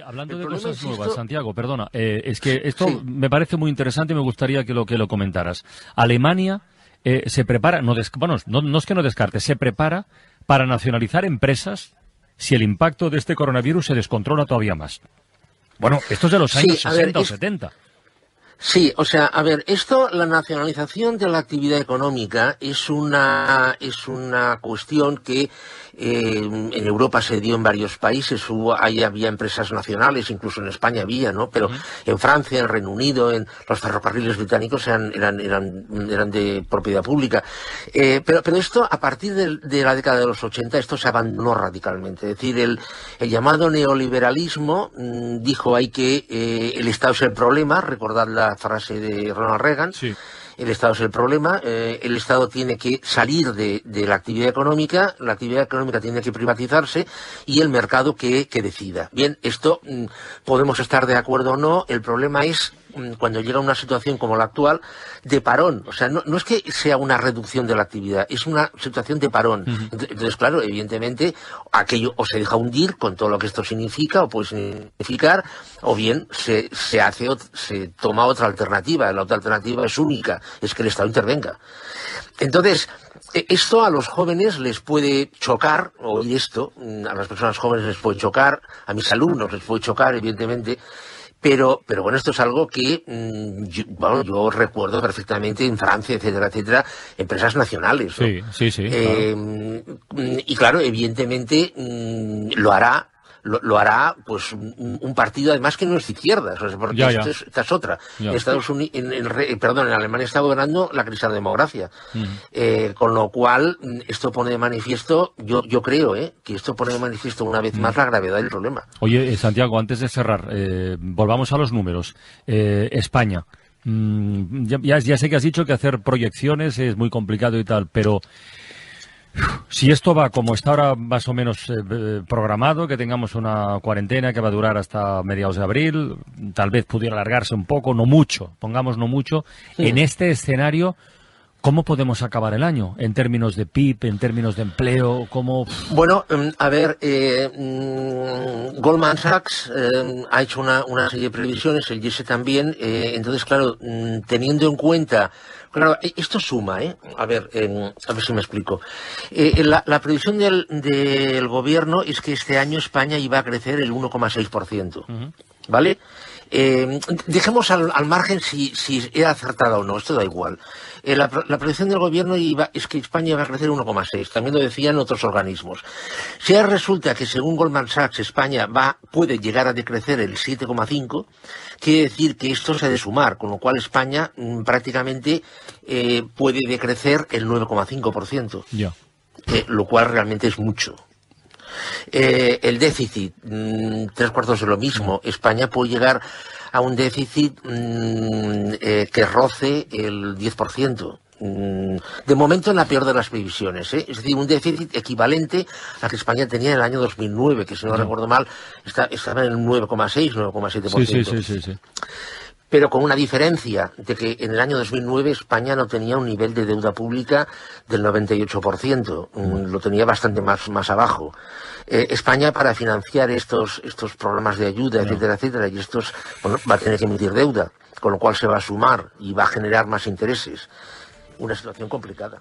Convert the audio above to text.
Hablando de cosas nuevas, Santiago, perdona, eh, es que esto me parece muy interesante y me gustaría que lo, que lo comentaras. Alemania eh, se prepara, no, bueno, no, no es que no descarte, se prepara para nacionalizar empresas si el impacto de este coronavirus se descontrola todavía más. Bueno, esto es de los años 60 o 70. Sí, o sea, a ver, esto, la nacionalización de la actividad económica es una, es una cuestión que eh, en Europa se dio en varios países, hubo, ahí había empresas nacionales, incluso en España había, ¿no? Pero en Francia, en Reino Unido, en los ferrocarriles británicos eran, eran, eran, eran de propiedad pública. Eh, pero, pero esto, a partir de, la década de los 80, esto se abandonó radicalmente. Es decir, el, el llamado neoliberalismo mm, dijo hay que eh, el Estado es el problema, recordad la frase de Ronald Reagan. Sí el Estado es el problema, eh, el Estado tiene que salir de, la actividad económica, la actividad económica tiene que privatizarse y el mercado que, que decida. Bien, esto mm, podemos estar de acuerdo o no, el problema es cuando llega una situación como la actual, de parón. O sea, no, no, es que sea una reducción de la actividad, es una situación de parón. Entonces, claro, evidentemente, aquello o se deja hundir con todo lo que esto significa o puede significar, o bien se, se hace, se toma otra alternativa. La otra alternativa es única, es que el Estado intervenga. Entonces, e, esto a los jóvenes les puede chocar, oír esto, mm, a las personas jóvenes les puede chocar, a mis alumnos les puede chocar, evidentemente, pero, pero bueno, esto es algo que mm, yo, bueno, yo recuerdo perfectamente en Francia, etcétera, etcétera, empresas nacionales. Sí, sí, sí. Eh, y claro, evidentemente lo hará lo, hará pues un, partido además que no es de izquierdas, porque esta es otra. En Estados Unidos, en, perdón, en Alemania está gobernando la democracia, eh, con lo cual esto pone de manifiesto, yo, yo creo, eh, que esto pone de manifiesto una vez más la gravedad del problema. Oye, eh, Santiago, antes de cerrar, eh, volvamos a los números. España. Mm, ya, ya sé que has dicho que hacer proyecciones es muy complicado y tal, pero si esto va como está ahora más o menos eh, eh, programado, que tengamos una cuarentena que va a durar hasta mediados de abril, tal vez pudiera alargarse un poco, no mucho, pongamos no mucho, en este escenario, ¿Cómo podemos acabar el año en términos de PIB, en términos de empleo? ¿Cómo... Bueno, mm, a ver, eh, mm, Goldman Sachs ha hecho una, una, serie de previsiones, el GISE también. entonces, claro, mm, teniendo en cuenta Claro, e, esto suma, ¿eh? A ver, a ver si me explico. Eh, la, previsión del, del, gobierno es que este año España iba a crecer el 1,6%. ¿Vale? Eh, dejemos al, margen si, si era acertada o no, esto da igual. Eh, la, la, predicción del gobierno iba, es que España va a crecer 1,6, también lo decían otros organismos. Si resulta que según Goldman Sachs España va, puede llegar a decrecer el 7,5, quiere decir que esto se ha de sumar, con lo cual España mm, prácticamente eh, puede decrecer el 9,5%. Ya. lo cual realmente es mucho. Eh, el déficit, mm, tres cuartos de lo mismo. España puede llegar a un déficit mm, eh, que roce el 10%. Mm, de momento en la peor de las previsiones, ¿eh? es decir, un déficit equivalente a que España tenía en el año 2009, que si no recuerdo mal estaba en el 9,6, 9,7%. Sí, sí, sí, sí pero con una diferencia de que en el año 2009 España no tenía un nivel de deuda pública del 98%, mm, lo tenía bastante más, más abajo. Eh, España para financiar estos, estos programas de ayuda, etcétera, etcétera, y estos, bueno, va a tener que emitir deuda, con lo cual se va a sumar y va a generar más intereses. Una situación complicada.